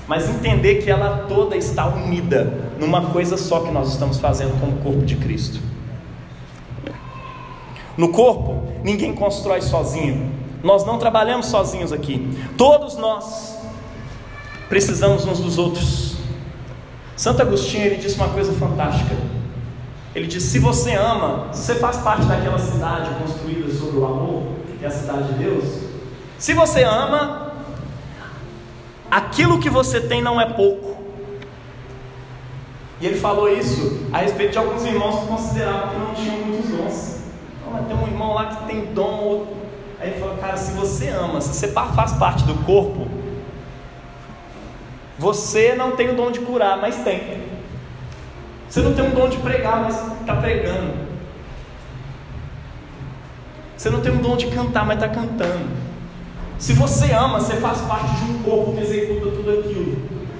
mas entender que ela toda está unida numa coisa só que nós estamos fazendo como corpo de Cristo. No corpo, ninguém constrói sozinho. Nós não trabalhamos sozinhos aqui. Todos nós precisamos uns dos outros. Santo Agostinho ele disse uma coisa fantástica. Ele disse: se você ama, se você faz parte daquela cidade construída sobre o amor, que é a cidade de Deus, se você ama, aquilo que você tem não é pouco. E ele falou isso a respeito de alguns irmãos que consideravam que não tinham muitos dons. Oh, tem um irmão lá que tem dom, Aí ele falou, cara, se você ama, se você faz parte do corpo, você não tem o dom de curar, mas tem. Você não tem um dom de pregar, mas está pregando. Você não tem um dom de cantar, mas está cantando. Se você ama, você faz parte de um corpo que executa tudo aquilo.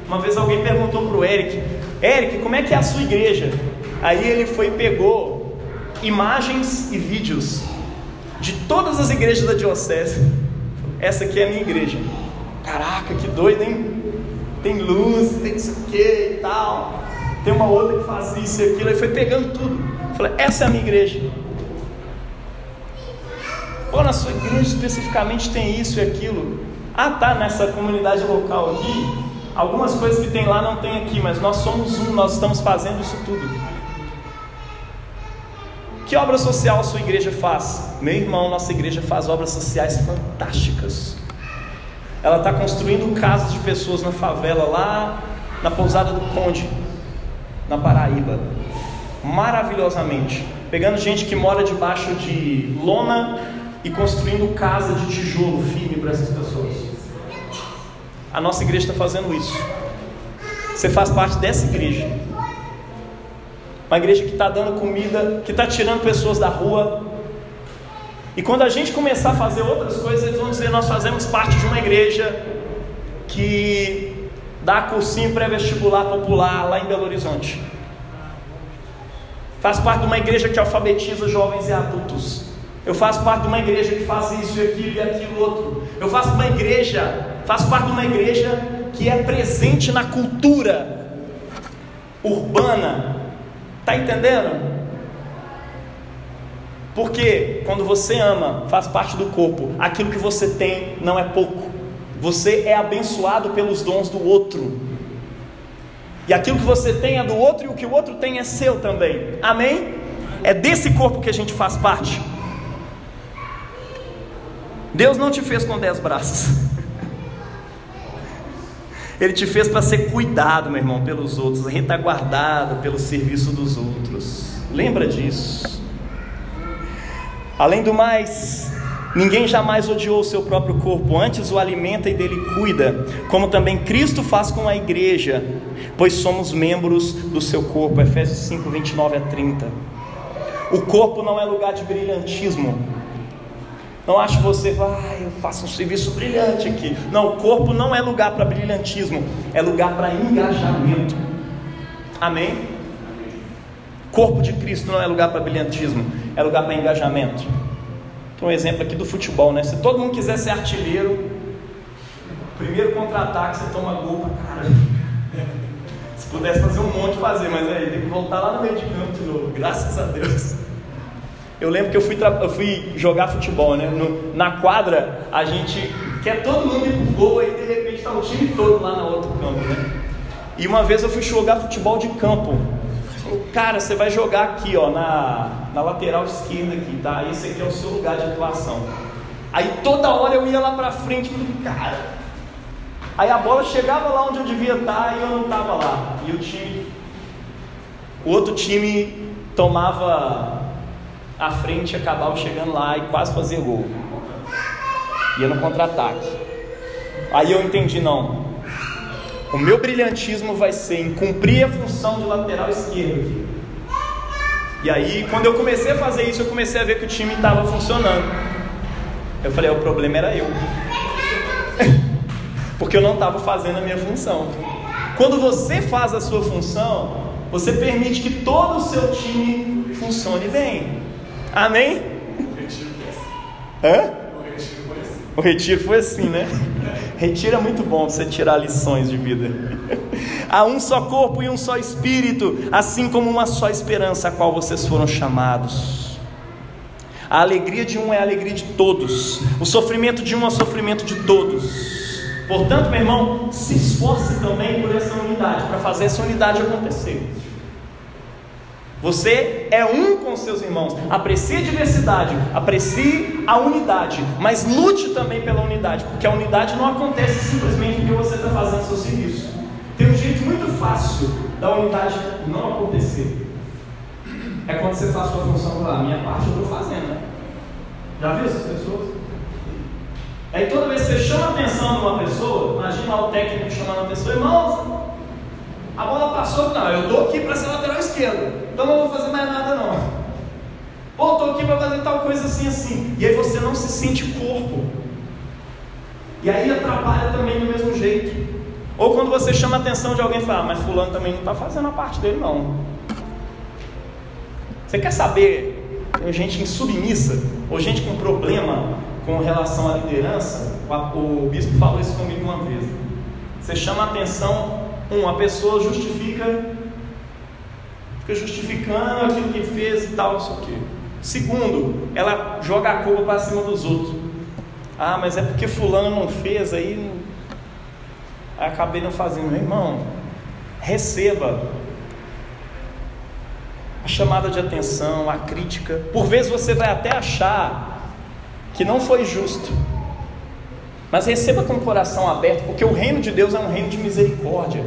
Uma vez alguém perguntou para o Eric: Eric, como é que é a sua igreja? Aí ele foi e pegou imagens e vídeos de todas as igrejas da diocese, essa aqui é a minha igreja. Caraca, que doido, hein? Tem luz, tem isso aqui e tal. Tem uma outra que faz isso e aquilo. Aí foi pegando tudo. Falei, essa é a minha igreja. Pô, na sua igreja especificamente tem isso e aquilo. Ah, tá, nessa comunidade local aqui, algumas coisas que tem lá não tem aqui, mas nós somos um, nós estamos fazendo isso tudo. Que obra social a sua igreja faz? Meu irmão, nossa igreja faz obras sociais fantásticas. Ela está construindo casas de pessoas na favela, lá na pousada do Conde, na Paraíba. Maravilhosamente. Pegando gente que mora debaixo de lona e construindo casa de tijolo firme para essas pessoas. A nossa igreja está fazendo isso. Você faz parte dessa igreja. Uma igreja que está dando comida, que está tirando pessoas da rua. E quando a gente começar a fazer outras coisas, eles vão dizer: nós fazemos parte de uma igreja que dá cursinho pré-vestibular popular lá em Belo Horizonte. Faz parte de uma igreja que alfabetiza jovens e adultos. Eu faço parte de uma igreja que faz isso aquilo e aquilo outro. Eu faço uma igreja, faço parte de uma igreja que é presente na cultura urbana Está entendendo? Porque quando você ama, faz parte do corpo, aquilo que você tem não é pouco. Você é abençoado pelos dons do outro. E aquilo que você tem é do outro e o que o outro tem é seu também. Amém? É desse corpo que a gente faz parte. Deus não te fez com dez braços. Ele te fez para ser cuidado, meu irmão, pelos outros, retaguardado pelo serviço dos outros. Lembra disso. Além do mais, ninguém jamais odiou o seu próprio corpo, antes o alimenta e dele cuida, como também Cristo faz com a igreja, pois somos membros do seu corpo. Efésios 5, 29 a 30. O corpo não é lugar de brilhantismo. Não acho você vai, eu faço um serviço brilhante aqui. Não, o corpo não é lugar para brilhantismo, é lugar para engajamento. Amém? Corpo de Cristo não é lugar para brilhantismo, é lugar para engajamento. Um exemplo aqui do futebol, né? Se todo mundo quiser ser artilheiro, primeiro contra-ataque você toma gol pra cara. [laughs] Se pudesse fazer um monte, fazer, mas aí tem que voltar lá no meio de campo de novo, graças a Deus. Eu lembro que eu fui, eu fui jogar futebol, né? No, na quadra, a gente quer todo mundo ir pro gol, aí de repente tá o time todo lá no outro campo, né? E uma vez eu fui jogar futebol de campo. Cara, você vai jogar aqui, ó, na, na lateral esquerda aqui, tá? Esse aqui é o seu lugar de atuação. Aí toda hora eu ia lá pra frente, cara. Aí a bola chegava lá onde eu devia estar e eu não estava lá. E o time, o outro time tomava a frente, acabava chegando lá e quase fazia gol. Ia no contra-ataque. Aí eu entendi, não. O meu brilhantismo vai ser em cumprir a função de lateral esquerdo. E aí, quando eu comecei a fazer isso, eu comecei a ver que o time estava funcionando. Eu falei, o problema era eu. [laughs] Porque eu não estava fazendo a minha função. Quando você faz a sua função, você permite que todo o seu time funcione bem. Amém? Hã? O retiro foi assim, né? Retiro é muito bom você tirar lições de vida. Há um só corpo e um só espírito, assim como uma só esperança a qual vocês foram chamados. A alegria de um é a alegria de todos, o sofrimento de um é o sofrimento de todos. Portanto, meu irmão, se esforce também por essa unidade, para fazer essa unidade acontecer. Você é um com seus irmãos. Aprecie a diversidade, aprecie a unidade, mas lute também pela unidade, porque a unidade não acontece simplesmente porque você está fazendo seu serviço. Tem um jeito muito fácil da unidade não acontecer. É quando você faz sua função lá. Minha parte eu estou fazendo, né? Já viu essas pessoas? Aí toda vez que você chama a atenção de uma pessoa, imagina o técnico chamando a pessoa, irmãos, a bola passou, não, eu estou aqui para ser lateral esquerdo, então não vou fazer mais nada não. Ou estou aqui para fazer tal coisa assim, assim. E aí você não se sente corpo. E aí atrapalha também do mesmo jeito. Ou quando você chama a atenção de alguém e fala, ah, mas fulano também não está fazendo a parte dele não. Você quer saber, tem gente insubmissa, ou gente com problema com relação à liderança, o bispo falou isso comigo uma vez. Você chama a atenção um, a pessoa justifica, fica justificando aquilo que fez e tal, não sei o quê. Segundo, ela joga a culpa para cima dos outros. Ah, mas é porque fulano não fez, aí, aí acabei não fazendo. Meu irmão, receba a chamada de atenção, a crítica. Por vezes você vai até achar que não foi justo. Mas receba com o coração aberto, porque o reino de Deus é um reino de misericórdia.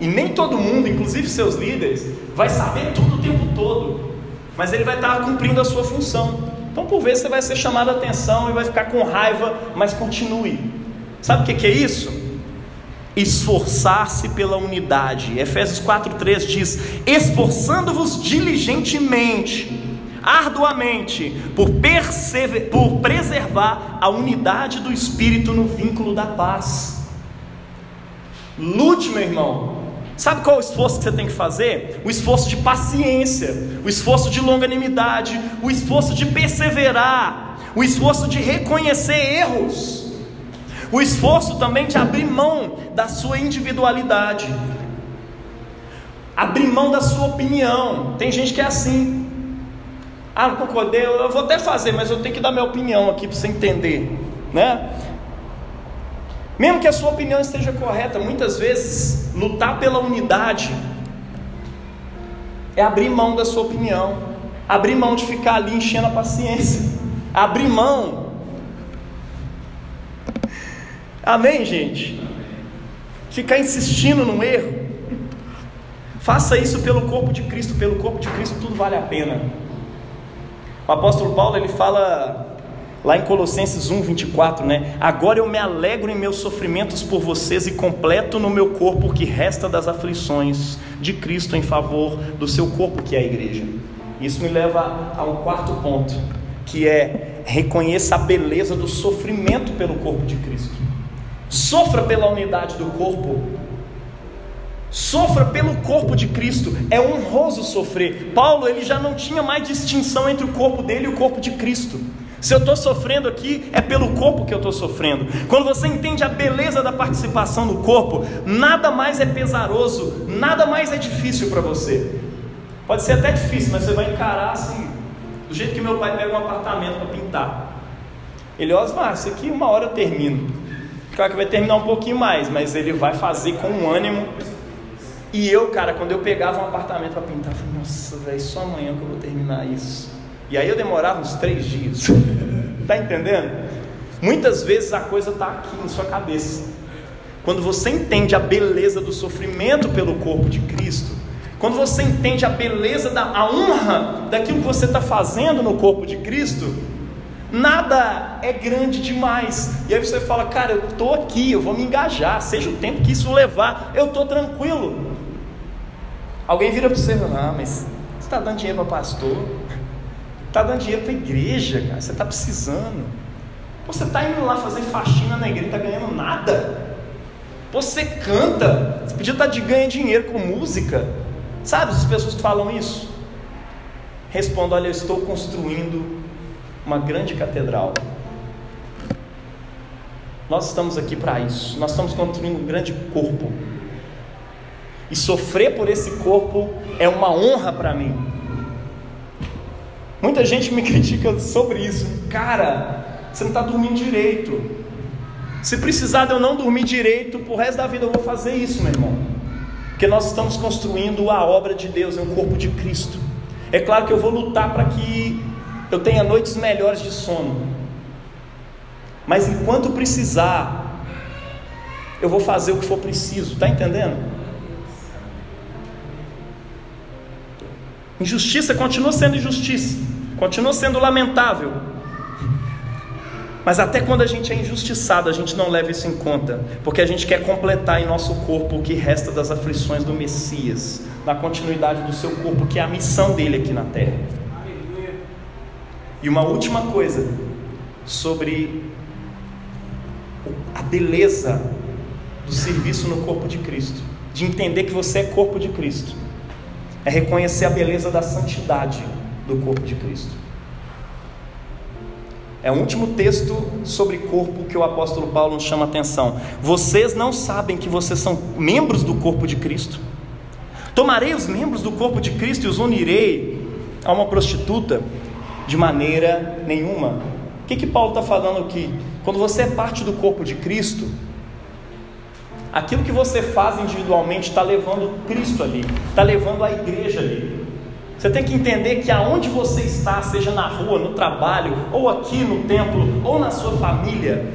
E nem todo mundo, inclusive seus líderes, vai saber tudo o tempo todo. Mas ele vai estar cumprindo a sua função. Então, por vezes, você vai ser chamado a atenção e vai ficar com raiva, mas continue. Sabe o que, é isso? Esforçar-se pela unidade. Efésios 4,3 diz: esforçando-vos diligentemente arduamente por, por preservar a unidade do Espírito no vínculo da paz. Lute, meu irmão. Sabe qual é o esforço que você tem que fazer? O esforço de paciência, o esforço de longanimidade, o esforço de perseverar, o esforço de reconhecer erros, o esforço também de abrir mão da sua individualidade, abrir mão da sua opinião. Tem gente que é assim, ah, não concordei, eu vou até fazer, mas eu tenho que dar minha opinião aqui para você entender, né? Mesmo que a sua opinião esteja correta, muitas vezes lutar pela unidade é abrir mão da sua opinião, abrir mão de ficar ali enchendo a paciência, [laughs] abrir mão. Amém, gente? Ficar insistindo no erro Faça isso pelo corpo de Cristo, pelo corpo de Cristo tudo vale a pena. O apóstolo Paulo ele fala lá em Colossenses 1, 24, né? Agora eu me alegro em meus sofrimentos por vocês e completo no meu corpo o que resta das aflições de Cristo em favor do seu corpo, que é a igreja. Isso me leva a um quarto ponto, que é reconheça a beleza do sofrimento pelo corpo de Cristo. Sofra pela unidade do corpo. Sofra pelo corpo de Cristo. É honroso sofrer. Paulo ele já não tinha mais distinção entre o corpo dele e o corpo de Cristo. Se eu estou sofrendo aqui, é pelo corpo que eu estou sofrendo. Quando você entende a beleza da participação no corpo, nada mais é pesaroso, nada mais é difícil para você. Pode ser até difícil, mas você vai encarar assim, do jeito que meu pai pega um apartamento para pintar. Ele, Osmar, isso aqui uma hora eu termino. Claro que vai terminar um pouquinho mais, mas ele vai fazer com um ânimo. E eu, cara, quando eu pegava um apartamento para pintar, eu falei, nossa, velho, só amanhã que eu vou terminar isso. E aí eu demorava uns três dias. Está [laughs] entendendo? Muitas vezes a coisa está aqui na sua cabeça. Quando você entende a beleza do sofrimento pelo corpo de Cristo, quando você entende a beleza da a honra daquilo que você está fazendo no corpo de Cristo, nada é grande demais. E aí você fala, cara, eu estou aqui, eu vou me engajar, seja o tempo que isso levar, eu estou tranquilo. Alguém vira para você e fala, ah, mas você está dando dinheiro para pastor? Está dando dinheiro para a igreja, cara. Você está precisando. Você está indo lá fazer faxina na igreja, está ganhando nada. Você canta, você podia estar tá de ganho dinheiro com música. Sabe as pessoas que falam isso? Respondo: Olha, eu estou construindo uma grande catedral. Nós estamos aqui para isso. Nós estamos construindo um grande corpo. E sofrer por esse corpo é uma honra para mim. Muita gente me [laughs] critica sobre isso. Cara, você não está dormindo direito. Se precisar de eu não dormir direito, por resto da vida eu vou fazer isso, meu irmão. Porque nós estamos construindo a obra de Deus, é o corpo de Cristo. É claro que eu vou lutar para que eu tenha noites melhores de sono. Mas enquanto precisar, eu vou fazer o que for preciso, está entendendo? Injustiça continua sendo injustiça, continua sendo lamentável. Mas até quando a gente é injustiçado, a gente não leva isso em conta, porque a gente quer completar em nosso corpo o que resta das aflições do Messias, na continuidade do seu corpo, que é a missão dele aqui na terra. E uma última coisa sobre a beleza do serviço no corpo de Cristo, de entender que você é corpo de Cristo é reconhecer a beleza da santidade do corpo de Cristo. É o último texto sobre corpo que o apóstolo Paulo nos chama a atenção. Vocês não sabem que vocês são membros do corpo de Cristo? Tomarei os membros do corpo de Cristo e os unirei a uma prostituta? De maneira nenhuma. O que, que Paulo está falando aqui? Quando você é parte do corpo de Cristo, Aquilo que você faz individualmente está levando Cristo ali, está levando a igreja ali. Você tem que entender que aonde você está, seja na rua, no trabalho, ou aqui no templo, ou na sua família,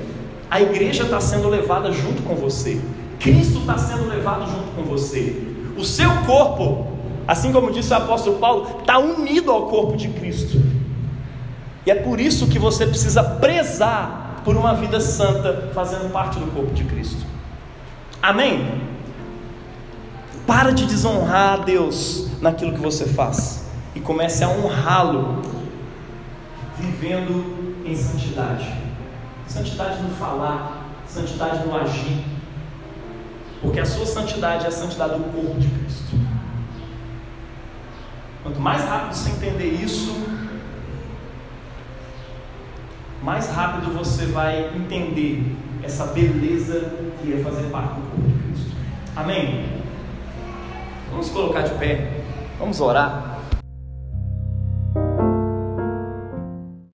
a igreja está sendo levada junto com você. Cristo está sendo levado junto com você. O seu corpo, assim como disse o apóstolo Paulo, está unido ao corpo de Cristo. E é por isso que você precisa prezar por uma vida santa, fazendo parte do corpo de Cristo. Amém? Para de desonrar a Deus naquilo que você faz e comece a honrá-lo vivendo em santidade. Santidade no falar, santidade no agir. Porque a sua santidade é a santidade do corpo de Cristo. Quanto mais rápido você entender isso, mais rápido você vai entender essa beleza que é fazer parte do corpo de Cristo. Amém? Vamos colocar de pé, vamos orar.